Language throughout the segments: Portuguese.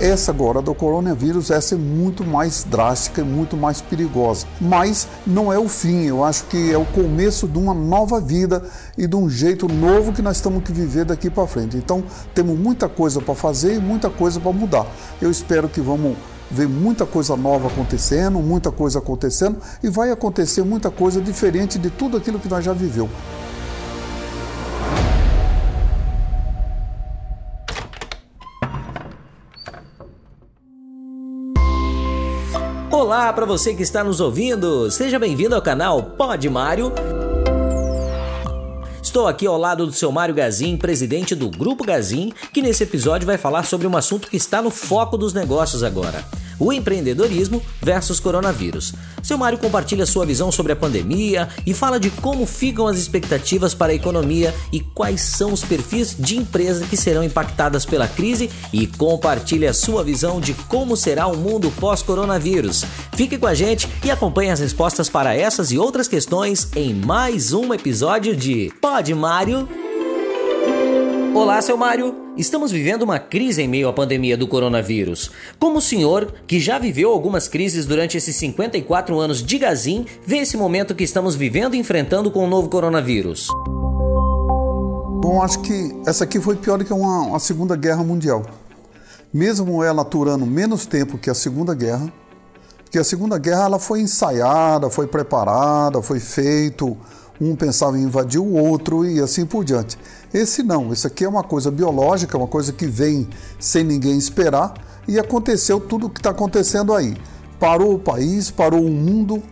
Essa agora do coronavírus, essa é muito mais drástica muito mais perigosa. Mas não é o fim, eu acho que é o começo de uma nova vida e de um jeito novo que nós estamos que viver daqui para frente. Então, temos muita coisa para fazer e muita coisa para mudar. Eu espero que vamos ver muita coisa nova acontecendo, muita coisa acontecendo e vai acontecer muita coisa diferente de tudo aquilo que nós já viveu. Olá para você que está nos ouvindo, seja bem-vindo ao canal Pod Mário. Estou aqui ao lado do seu Mário Gazin, presidente do Grupo Gazin, que nesse episódio vai falar sobre um assunto que está no foco dos negócios agora o empreendedorismo versus coronavírus. Seu Mário compartilha sua visão sobre a pandemia e fala de como ficam as expectativas para a economia e quais são os perfis de empresas que serão impactadas pela crise e compartilha sua visão de como será o mundo pós-coronavírus. Fique com a gente e acompanhe as respostas para essas e outras questões em mais um episódio de Pode Mário. Olá, seu Mário. Estamos vivendo uma crise em meio à pandemia do coronavírus. Como o senhor, que já viveu algumas crises durante esses 54 anos de Gazin, vê esse momento que estamos vivendo e enfrentando com o novo coronavírus? Bom, acho que essa aqui foi pior que uma, uma Segunda Guerra Mundial. Mesmo ela aturando menos tempo que a Segunda Guerra, porque a Segunda Guerra ela foi ensaiada, foi preparada, foi feito, um pensava em invadir o outro e assim por diante. Esse não, esse aqui é uma coisa biológica, uma coisa que vem sem ninguém esperar e aconteceu tudo o que está acontecendo aí. Parou o país, parou o mundo,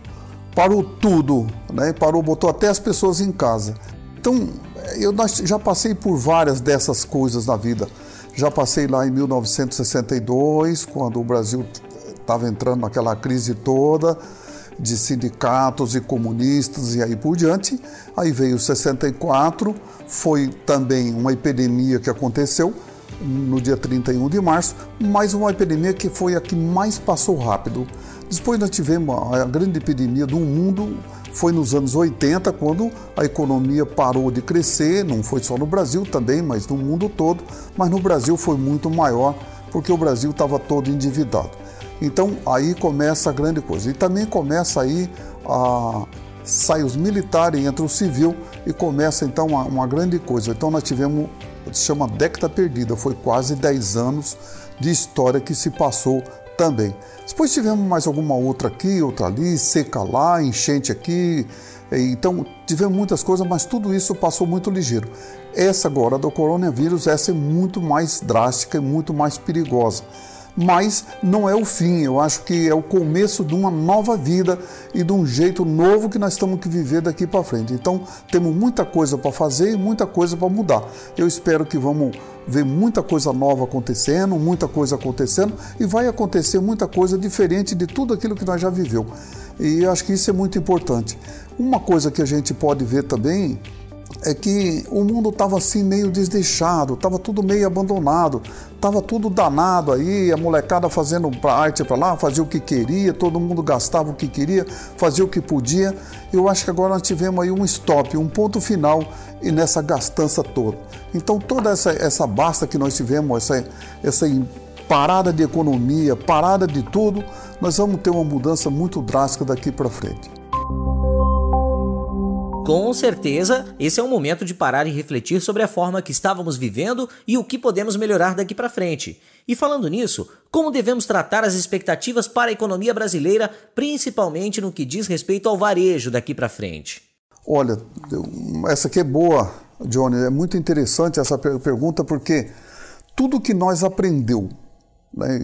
parou tudo, né? parou, botou até as pessoas em casa. Então, eu já passei por várias dessas coisas na vida. Já passei lá em 1962, quando o Brasil estava entrando naquela crise toda de sindicatos e comunistas e aí por diante. Aí veio 64, foi também uma epidemia que aconteceu no dia 31 de março, mas uma epidemia que foi a que mais passou rápido. Depois nós tivemos a grande epidemia do mundo, foi nos anos 80, quando a economia parou de crescer, não foi só no Brasil também, mas no mundo todo, mas no Brasil foi muito maior, porque o Brasil estava todo endividado. Então aí começa a grande coisa. E também começa aí a sai os militares entre o civil e começa então uma, uma grande coisa. Então nós tivemos se chama década perdida, foi quase 10 anos de história que se passou também. Depois tivemos mais alguma outra aqui, outra ali, seca lá, enchente aqui. Então tivemos muitas coisas, mas tudo isso passou muito ligeiro. Essa agora do coronavírus, essa é muito mais drástica e muito mais perigosa mas não é o fim. Eu acho que é o começo de uma nova vida e de um jeito novo que nós estamos que viver daqui para frente. Então, temos muita coisa para fazer e muita coisa para mudar. Eu espero que vamos ver muita coisa nova acontecendo, muita coisa acontecendo e vai acontecer muita coisa diferente de tudo aquilo que nós já viveu. E acho que isso é muito importante. Uma coisa que a gente pode ver também é que o mundo estava assim meio desdeixado, estava tudo meio abandonado, estava tudo danado aí, a molecada fazendo arte para lá, fazia o que queria, todo mundo gastava o que queria, fazia o que podia. Eu acho que agora nós tivemos aí um stop, um ponto final e nessa gastança toda. Então toda essa, essa basta que nós tivemos, essa, essa parada de economia, parada de tudo, nós vamos ter uma mudança muito drástica daqui para frente. Com certeza, esse é o momento de parar e refletir sobre a forma que estávamos vivendo e o que podemos melhorar daqui para frente. E falando nisso, como devemos tratar as expectativas para a economia brasileira, principalmente no que diz respeito ao varejo daqui para frente? Olha, essa aqui é boa, Johnny. É muito interessante essa pergunta porque tudo que nós aprendeu?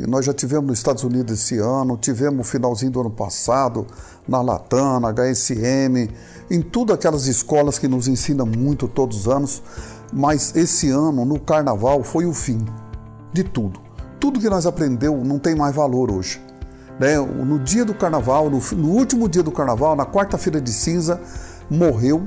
Nós já tivemos nos Estados Unidos esse ano, tivemos no finalzinho do ano passado, na Latam, na HSM, em tudo aquelas escolas que nos ensinam muito todos os anos, mas esse ano, no Carnaval, foi o fim de tudo. Tudo que nós aprendeu não tem mais valor hoje. Né? No dia do Carnaval, no último dia do Carnaval, na quarta-feira de cinza, morreu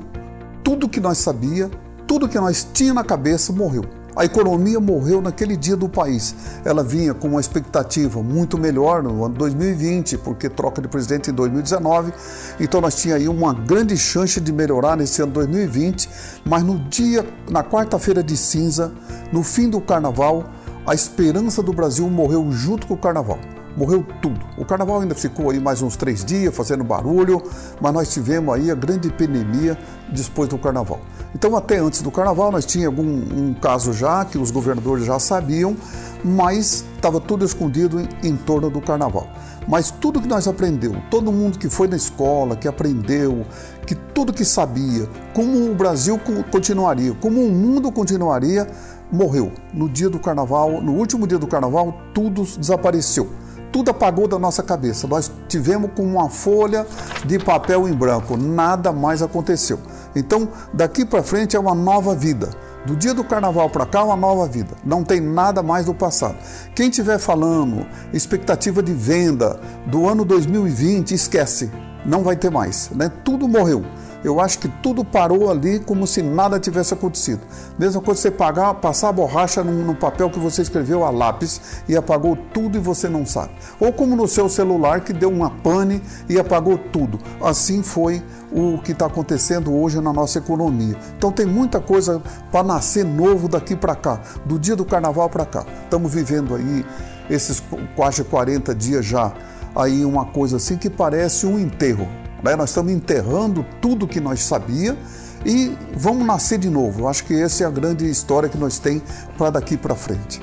tudo que nós sabia, tudo que nós tinha na cabeça morreu. A economia morreu naquele dia do país. Ela vinha com uma expectativa muito melhor no ano 2020, porque troca de presidente em 2019. Então nós tínhamos aí uma grande chance de melhorar nesse ano 2020, mas no dia, na quarta-feira de cinza, no fim do carnaval, a esperança do Brasil morreu junto com o carnaval. Morreu tudo. O carnaval ainda ficou aí mais uns três dias fazendo barulho, mas nós tivemos aí a grande epidemia depois do carnaval. Então, até antes do carnaval, nós tínhamos algum um caso já que os governadores já sabiam, mas estava tudo escondido em, em torno do carnaval. Mas tudo que nós aprendemos, todo mundo que foi na escola, que aprendeu, que tudo que sabia, como o Brasil continuaria, como o mundo continuaria, morreu. No dia do carnaval, no último dia do carnaval, tudo desapareceu. Tudo apagou da nossa cabeça. Nós tivemos como uma folha de papel em branco. Nada mais aconteceu. Então, daqui para frente é uma nova vida. Do dia do carnaval para cá, uma nova vida. Não tem nada mais do passado. Quem estiver falando expectativa de venda do ano 2020, esquece. Não vai ter mais. Né? Tudo morreu. Eu acho que tudo parou ali como se nada tivesse acontecido. Mesma coisa você pagar, passar a borracha num, papel que você escreveu a lápis e apagou tudo e você não sabe. Ou como no seu celular que deu uma pane e apagou tudo. Assim foi o que está acontecendo hoje na nossa economia. Então tem muita coisa para nascer novo daqui para cá, do dia do carnaval para cá. Estamos vivendo aí esses quase 40 dias já, aí uma coisa assim que parece um enterro. Né? Nós estamos enterrando tudo que nós sabia e vamos nascer de novo. Eu acho que essa é a grande história que nós tem para daqui para frente.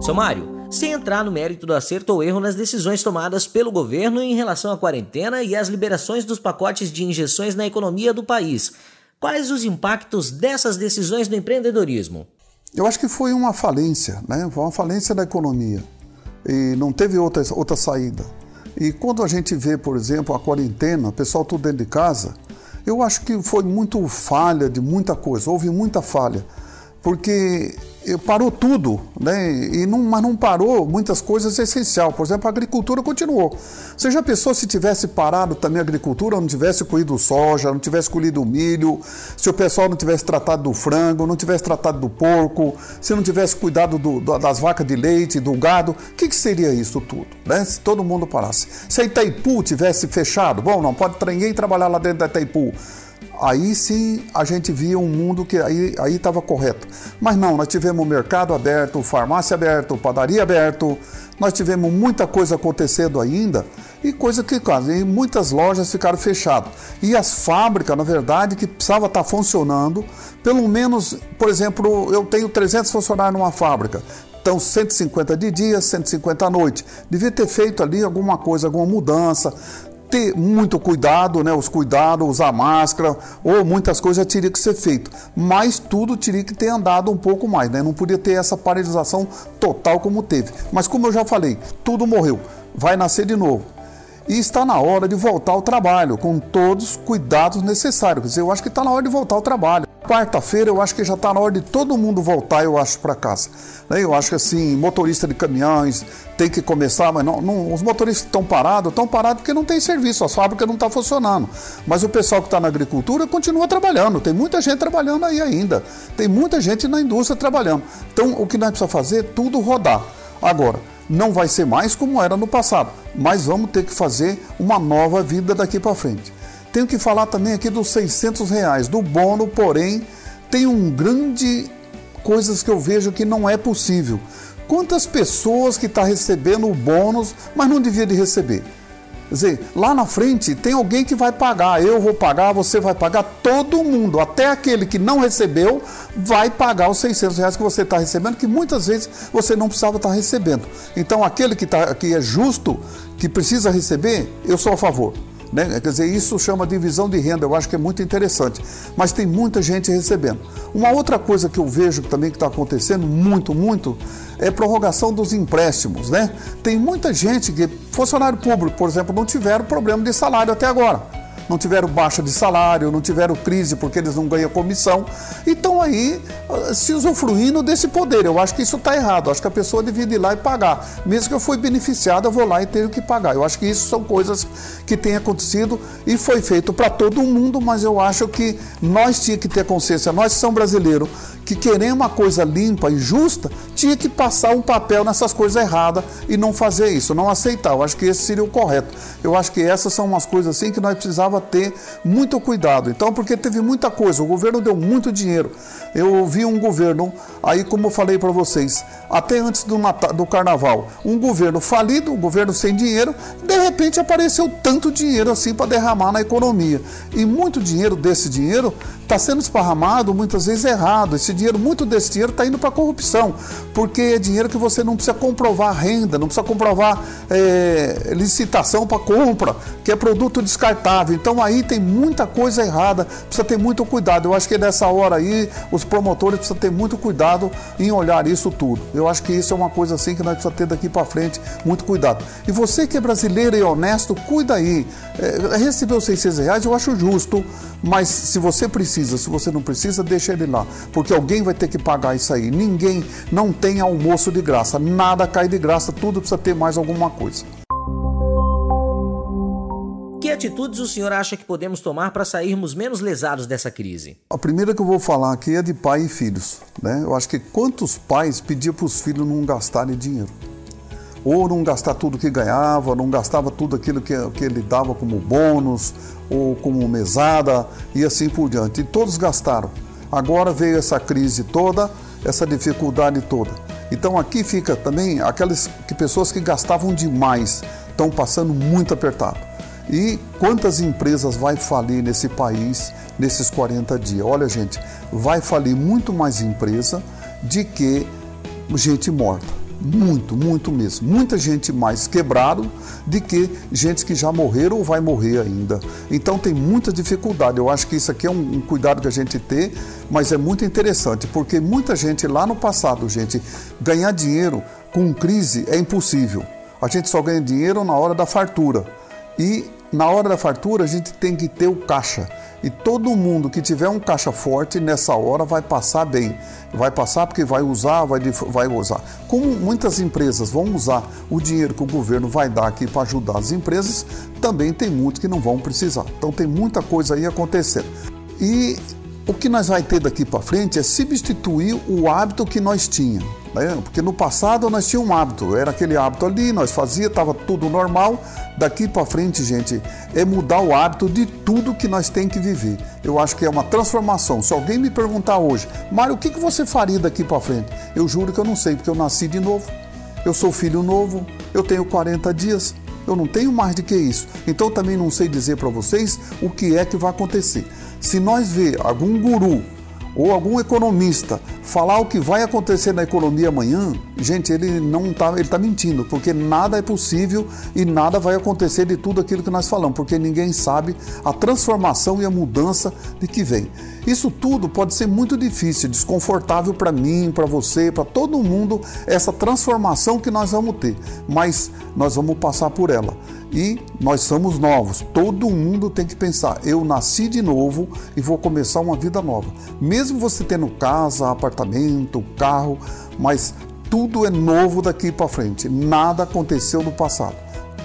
Seu Mário, sem entrar no mérito do acerto ou erro nas decisões tomadas pelo governo em relação à quarentena e às liberações dos pacotes de injeções na economia do país. Quais os impactos dessas decisões no empreendedorismo? Eu acho que foi uma falência, né? Foi uma falência da economia e não teve outra, outra saída. E quando a gente vê, por exemplo, a quarentena, o pessoal tudo dentro de casa, eu acho que foi muito falha de muita coisa, houve muita falha, porque parou tudo, né? E não, mas não parou muitas coisas essenciais. Por exemplo, a agricultura continuou. Você já pensou se tivesse parado também a agricultura, não tivesse colhido soja, não tivesse colhido milho, se o pessoal não tivesse tratado do frango, não tivesse tratado do porco, se não tivesse cuidado do, das vacas de leite, do gado, o que, que seria isso tudo? Né? Se todo mundo parasse. Se a Itaipu tivesse fechado, bom, não pode ninguém trabalhar lá dentro da Itaipu aí sim a gente via um mundo que aí estava correto. Mas não, nós tivemos mercado aberto, farmácia aberto, padaria aberto, nós tivemos muita coisa acontecendo ainda e coisa que quase muitas lojas ficaram fechadas. E as fábricas, na verdade, que precisava estar funcionando, pelo menos, por exemplo, eu tenho 300 funcionários numa fábrica. Então, 150 de dia, 150 à noite. Devia ter feito ali alguma coisa, alguma mudança, ter muito cuidado, né? Os cuidados, usar máscara, ou muitas coisas teriam que ser feito. Mas tudo teria que ter andado um pouco mais, né? Não podia ter essa paralisação total como teve. Mas como eu já falei, tudo morreu. Vai nascer de novo. E está na hora de voltar ao trabalho, com todos os cuidados necessários. Eu acho que está na hora de voltar ao trabalho. Quarta-feira eu acho que já está na hora de todo mundo voltar, eu acho, para casa. Né? Eu acho que assim, motorista de caminhões tem que começar, mas não, não os motoristas estão parados, estão parados porque não tem serviço, as fábricas não estão tá funcionando. Mas o pessoal que está na agricultura continua trabalhando, tem muita gente trabalhando aí ainda, tem muita gente na indústria trabalhando. Então o que nós precisamos fazer é tudo rodar. Agora, não vai ser mais como era no passado, mas vamos ter que fazer uma nova vida daqui para frente. Tenho que falar também aqui dos 600 reais, do bono, porém, tem um grande coisas que eu vejo que não é possível. Quantas pessoas que estão tá recebendo o bônus, mas não devia de receber? Quer dizer, lá na frente tem alguém que vai pagar, eu vou pagar, você vai pagar, todo mundo, até aquele que não recebeu, vai pagar os 600 reais que você está recebendo, que muitas vezes você não precisava estar tá recebendo. Então, aquele que, tá, que é justo, que precisa receber, eu sou a favor. Né? Quer dizer, isso chama divisão de renda, eu acho que é muito interessante. Mas tem muita gente recebendo. Uma outra coisa que eu vejo também que está acontecendo muito, muito, é prorrogação dos empréstimos. Né? Tem muita gente que, funcionário público, por exemplo, não tiveram problema de salário até agora não tiveram baixa de salário, não tiveram crise porque eles não ganham comissão. E estão aí ah, se usufruindo desse poder. Eu acho que isso está errado. Eu acho que a pessoa devia ir lá e pagar. Mesmo que eu fui beneficiado, eu vou lá e tenho que pagar. Eu acho que isso são coisas que têm acontecido e foi feito para todo mundo, mas eu acho que nós tínhamos que ter consciência, nós que somos brasileiros, que querer uma coisa limpa e justa, tinha que passar um papel nessas coisas erradas e não fazer isso, não aceitar. Eu acho que esse seria o correto. Eu acho que essas são umas coisas assim que nós precisava ter muito cuidado. Então, porque teve muita coisa, o governo deu muito dinheiro. Eu vi um governo, aí como eu falei para vocês, até antes do, Natal, do carnaval, um governo falido, um governo sem dinheiro, de repente apareceu tanto dinheiro assim para derramar na economia. E muito dinheiro desse dinheiro está sendo esparramado muitas vezes errado. Esse dinheiro, muito desse dinheiro está indo para corrupção, porque é dinheiro que você não precisa comprovar renda, não precisa comprovar é, licitação para compra, que é produto descartável. Então aí tem muita coisa errada, precisa ter muito cuidado. Eu acho que nessa hora aí os promotores precisam ter muito cuidado em olhar isso tudo. Eu acho que isso é uma coisa assim que nós precisamos ter daqui para frente, muito cuidado. E você que é brasileiro e honesto, cuida aí. É, recebeu 600 reais, eu acho justo, mas se você precisa, se você não precisa, deixa ele lá, porque alguém vai ter que pagar isso aí. Ninguém não tem almoço de graça, nada cai de graça, tudo precisa ter mais alguma coisa. Que atitudes o senhor acha que podemos tomar para sairmos menos lesados dessa crise? A primeira que eu vou falar aqui é de pai e filhos. Né? Eu acho que quantos pais pediam para os filhos não gastarem dinheiro? Ou não gastar tudo que ganhava, não gastava tudo aquilo que, que ele dava como bônus, ou como mesada, e assim por diante. E todos gastaram. Agora veio essa crise toda, essa dificuldade toda. Então aqui fica também aquelas que, pessoas que gastavam demais, estão passando muito apertado. E quantas empresas vai falir nesse país nesses 40 dias? Olha, gente, vai falir muito mais empresa de que gente morta. Muito, muito mesmo. Muita gente mais quebrado de que gente que já morreram ou vai morrer ainda. Então tem muita dificuldade. Eu acho que isso aqui é um, um cuidado que a gente tem, mas é muito interessante, porque muita gente lá no passado, gente, ganhar dinheiro com crise é impossível. A gente só ganha dinheiro na hora da fartura. E na hora da fartura a gente tem que ter o caixa. E todo mundo que tiver um caixa forte nessa hora vai passar bem. Vai passar porque vai usar, vai, vai usar. Como muitas empresas vão usar o dinheiro que o governo vai dar aqui para ajudar as empresas, também tem muitos que não vão precisar. Então tem muita coisa aí acontecendo. E o que nós vai ter daqui para frente é substituir o hábito que nós tínhamos. Né? Porque no passado nós tínhamos um hábito, era aquele hábito ali, nós fazia, estava tudo normal. Daqui para frente, gente, é mudar o hábito de tudo que nós tem que viver. Eu acho que é uma transformação. Se alguém me perguntar hoje, Mário, o que, que você faria daqui para frente? Eu juro que eu não sei, porque eu nasci de novo. Eu sou filho novo, eu tenho 40 dias, eu não tenho mais do que isso. Então também não sei dizer para vocês o que é que vai acontecer. Se nós ver algum guru ou algum economista falar o que vai acontecer na economia amanhã, gente, ele não está, ele está mentindo, porque nada é possível e nada vai acontecer de tudo aquilo que nós falamos, porque ninguém sabe a transformação e a mudança de que vem. Isso tudo pode ser muito difícil, desconfortável para mim, para você, para todo mundo, essa transformação que nós vamos ter, mas nós vamos passar por ela e nós somos novos. Todo mundo tem que pensar: eu nasci de novo e vou começar uma vida nova. Mesmo você tendo casa, apartamento, carro, mas tudo é novo daqui para frente. Nada aconteceu no passado.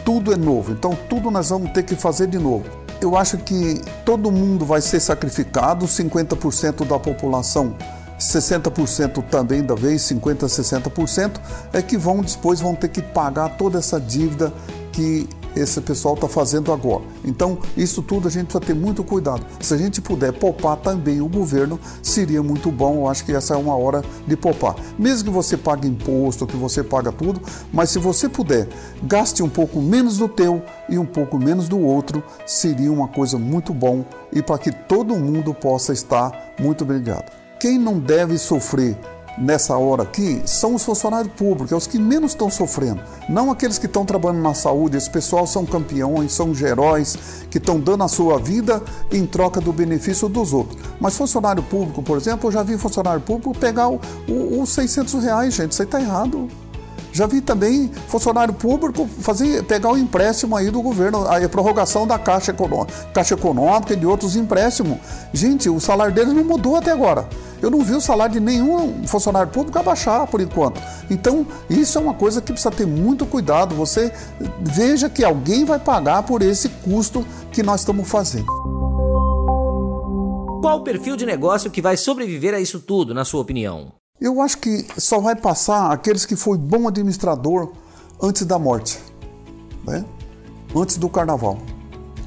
Tudo é novo. Então tudo nós vamos ter que fazer de novo. Eu acho que todo mundo vai ser sacrificado, 50% da população 60% também da vez, 50, 60%, é que vão depois vão ter que pagar toda essa dívida que esse pessoal está fazendo agora. Então, isso tudo a gente precisa ter muito cuidado. Se a gente puder poupar também o governo, seria muito bom. Eu acho que essa é uma hora de poupar. Mesmo que você pague imposto, que você paga tudo, mas se você puder, gaste um pouco menos do teu e um pouco menos do outro, seria uma coisa muito bom e para que todo mundo possa estar muito obrigado. Quem não deve sofrer nessa hora aqui são os funcionários públicos, é os que menos estão sofrendo. Não aqueles que estão trabalhando na saúde, esse pessoal são campeões, são heróis, que estão dando a sua vida em troca do benefício dos outros. Mas funcionário público, por exemplo, eu já vi funcionário público pegar os 600 reais, gente, isso aí está errado. Já vi também funcionário público fazer, pegar o empréstimo aí do governo, a prorrogação da Caixa Econômica, Caixa Econômica e de outros empréstimos. Gente, o salário deles não mudou até agora. Eu não vi o salário de nenhum funcionário público abaixar por enquanto. Então, isso é uma coisa que precisa ter muito cuidado. Você veja que alguém vai pagar por esse custo que nós estamos fazendo. Qual o perfil de negócio que vai sobreviver a isso tudo, na sua opinião? Eu acho que só vai passar aqueles que foi bom administrador antes da morte, né? antes do carnaval.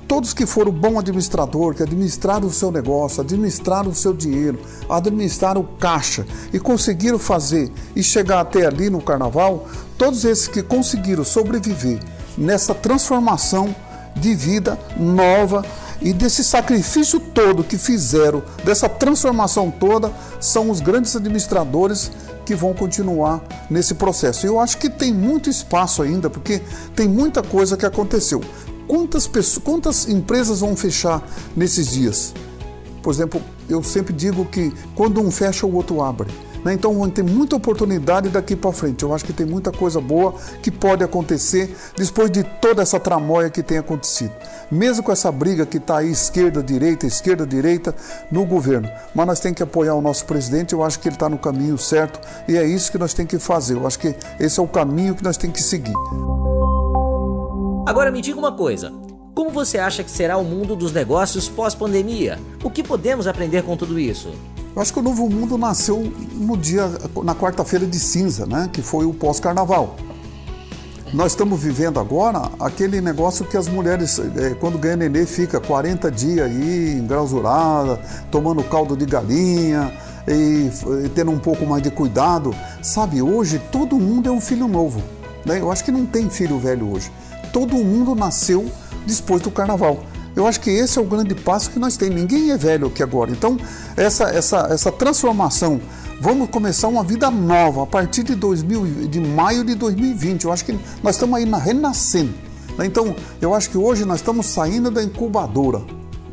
Todos que foram bom administrador, que administraram o seu negócio, administraram o seu dinheiro, administraram o caixa e conseguiram fazer e chegar até ali no carnaval, todos esses que conseguiram sobreviver nessa transformação de vida nova e desse sacrifício todo que fizeram, dessa transformação toda, são os grandes administradores que vão continuar nesse processo. Eu acho que tem muito espaço ainda, porque tem muita coisa que aconteceu. Quantas, pessoas, quantas empresas vão fechar nesses dias? Por exemplo, eu sempre digo que quando um fecha, o outro abre. Né? Então vão ter muita oportunidade daqui para frente. Eu acho que tem muita coisa boa que pode acontecer depois de toda essa tramóia que tem acontecido. Mesmo com essa briga que está aí esquerda, direita, esquerda, direita no governo. Mas nós temos que apoiar o nosso presidente. Eu acho que ele está no caminho certo e é isso que nós temos que fazer. Eu acho que esse é o caminho que nós temos que seguir. Agora me diga uma coisa. Como você acha que será o mundo dos negócios pós-pandemia? O que podemos aprender com tudo isso? Eu acho que o novo mundo nasceu no dia, na quarta-feira de cinza, né? Que foi o pós-carnaval. Nós estamos vivendo agora aquele negócio que as mulheres, é, quando ganha nenê, fica 40 dias aí, engrasurada, tomando caldo de galinha e, e tendo um pouco mais de cuidado. Sabe, hoje todo mundo é um filho novo. Né? Eu acho que não tem filho velho hoje todo mundo nasceu depois do carnaval. Eu acho que esse é o grande passo que nós temos. Ninguém é velho aqui agora. Então, essa, essa, essa transformação, vamos começar uma vida nova a partir de, 2000, de maio de 2020. Eu acho que nós estamos aí na, renascendo. Né? Então, eu acho que hoje nós estamos saindo da incubadora.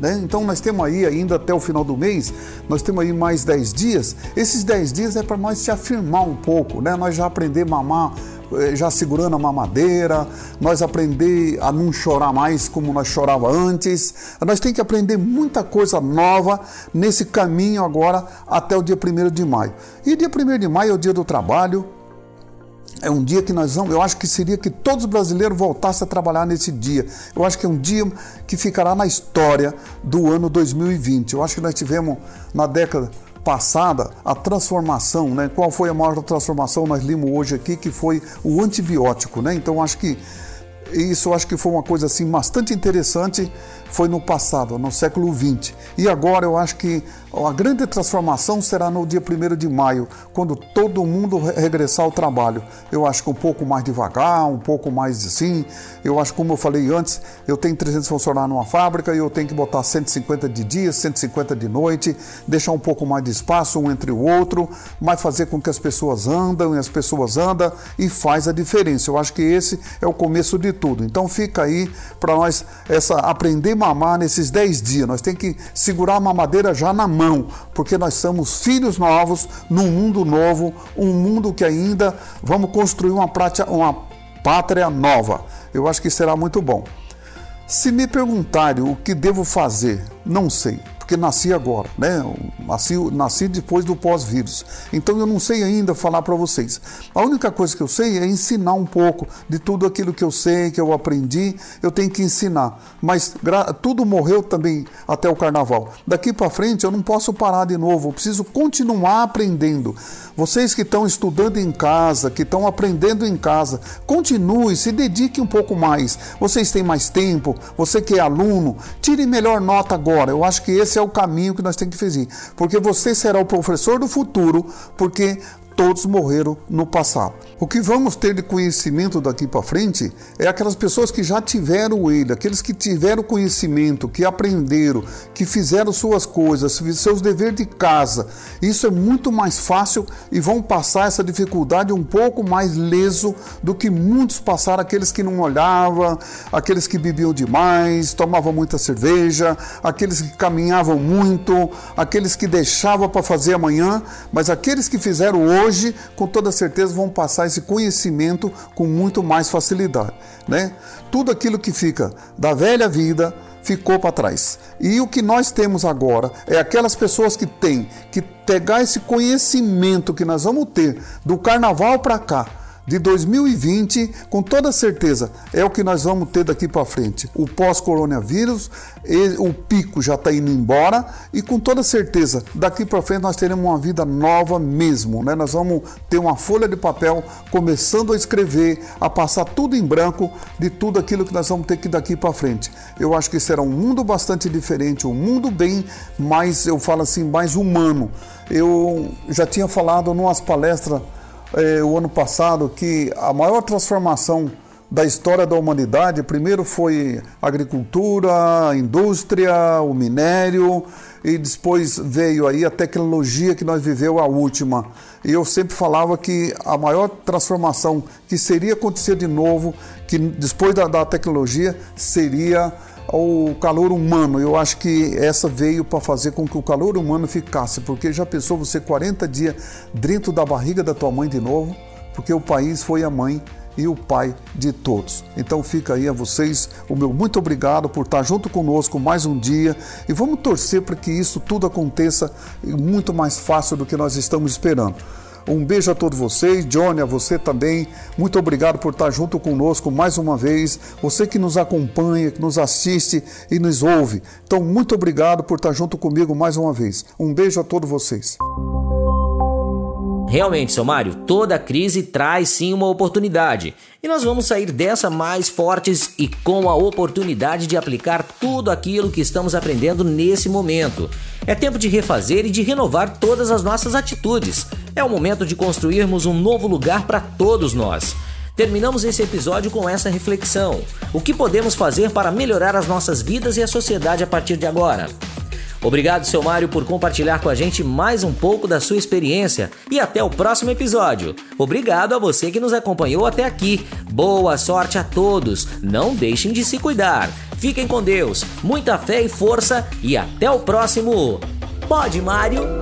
Né? Então, nós temos aí ainda até o final do mês, nós temos aí mais 10 dias. Esses 10 dias é para nós se afirmar um pouco, né? nós já aprender a mamar eh, já segurando a mamadeira, nós aprender a não chorar mais como nós chorava antes. Nós temos que aprender muita coisa nova nesse caminho agora até o dia 1 de maio. E dia 1 de maio é o dia do trabalho, é um dia que nós vamos, eu acho que seria que todos os brasileiros voltassem a trabalhar nesse dia. Eu acho que é um dia que ficará na história do ano 2020. Eu acho que nós tivemos na década passada, a transformação, né? Qual foi a maior transformação? Nós limos hoje aqui que foi o antibiótico, né? Então acho que isso acho que foi uma coisa assim bastante interessante foi no passado, no século XX. E agora eu acho que a grande transformação será no dia 1 de maio, quando todo mundo regressar ao trabalho. Eu acho que um pouco mais devagar, um pouco mais assim. Eu acho, como eu falei antes, eu tenho 300 funcionários numa fábrica e eu tenho que botar 150 de dia, 150 de noite, deixar um pouco mais de espaço um entre o outro, mas fazer com que as pessoas andam e as pessoas andam e faz a diferença. Eu acho que esse é o começo de tudo. Então fica aí para nós essa aprender mamar nesses 10 dias. Nós temos que segurar a mamadeira já na mão, porque nós somos filhos novos num mundo novo, um mundo que ainda vamos construir uma, prática, uma pátria nova. Eu acho que será muito bom. Se me perguntarem o que devo fazer, não sei porque nasci agora, né? Nasci, nasci depois do pós-vírus. Então eu não sei ainda falar para vocês. A única coisa que eu sei é ensinar um pouco de tudo aquilo que eu sei, que eu aprendi, eu tenho que ensinar. Mas tudo morreu também até o carnaval. Daqui para frente eu não posso parar de novo, eu preciso continuar aprendendo. Vocês que estão estudando em casa, que estão aprendendo em casa, continue, se dedique um pouco mais. Vocês têm mais tempo, você que é aluno, tire melhor nota agora. Eu acho que esse é o caminho que nós temos que fazer. Porque você será o professor do futuro, porque todos morreram no passado. O que vamos ter de conhecimento daqui para frente é aquelas pessoas que já tiveram ele, aqueles que tiveram conhecimento, que aprenderam, que fizeram suas coisas, seus deveres de casa. Isso é muito mais fácil e vão passar essa dificuldade um pouco mais leso do que muitos passaram, aqueles que não olhavam, aqueles que bebiam demais, tomavam muita cerveja, aqueles que caminhavam muito, aqueles que deixavam para fazer amanhã, mas aqueles que fizeram hoje hoje, com toda certeza, vão passar esse conhecimento com muito mais facilidade. Né? Tudo aquilo que fica da velha vida ficou para trás. E o que nós temos agora é aquelas pessoas que têm que pegar esse conhecimento que nós vamos ter do carnaval para cá de 2020, com toda certeza, é o que nós vamos ter daqui para frente. O pós-coronavírus, o pico já está indo embora e com toda certeza, daqui para frente nós teremos uma vida nova mesmo, né? Nós vamos ter uma folha de papel começando a escrever, a passar tudo em branco de tudo aquilo que nós vamos ter que daqui para frente. Eu acho que será um mundo bastante diferente, um mundo bem mais, eu falo assim, mais humano. Eu já tinha falado numas palestras eh, o ano passado que a maior transformação da história da humanidade, primeiro foi agricultura, indústria, o minério e depois veio aí a tecnologia que nós viveu a última. E eu sempre falava que a maior transformação que seria acontecer de novo, que depois da, da tecnologia, seria o calor humano. Eu acho que essa veio para fazer com que o calor humano ficasse, porque já pensou você 40 dias dentro da barriga da tua mãe de novo, porque o país foi a mãe e o pai de todos. Então fica aí a vocês o meu muito obrigado por estar junto conosco mais um dia e vamos torcer para que isso tudo aconteça muito mais fácil do que nós estamos esperando. Um beijo a todos vocês, Johnny, a você também. Muito obrigado por estar junto conosco mais uma vez. Você que nos acompanha, que nos assiste e nos ouve. Então, muito obrigado por estar junto comigo mais uma vez. Um beijo a todos vocês. Realmente, seu Mário, toda crise traz sim uma oportunidade. E nós vamos sair dessa mais fortes e com a oportunidade de aplicar tudo aquilo que estamos aprendendo nesse momento. É tempo de refazer e de renovar todas as nossas atitudes. É o momento de construirmos um novo lugar para todos nós. Terminamos esse episódio com essa reflexão: o que podemos fazer para melhorar as nossas vidas e a sociedade a partir de agora? Obrigado, seu Mário, por compartilhar com a gente mais um pouco da sua experiência e até o próximo episódio. Obrigado a você que nos acompanhou até aqui. Boa sorte a todos. Não deixem de se cuidar. Fiquem com Deus, muita fé e força e até o próximo. Pode, Mário!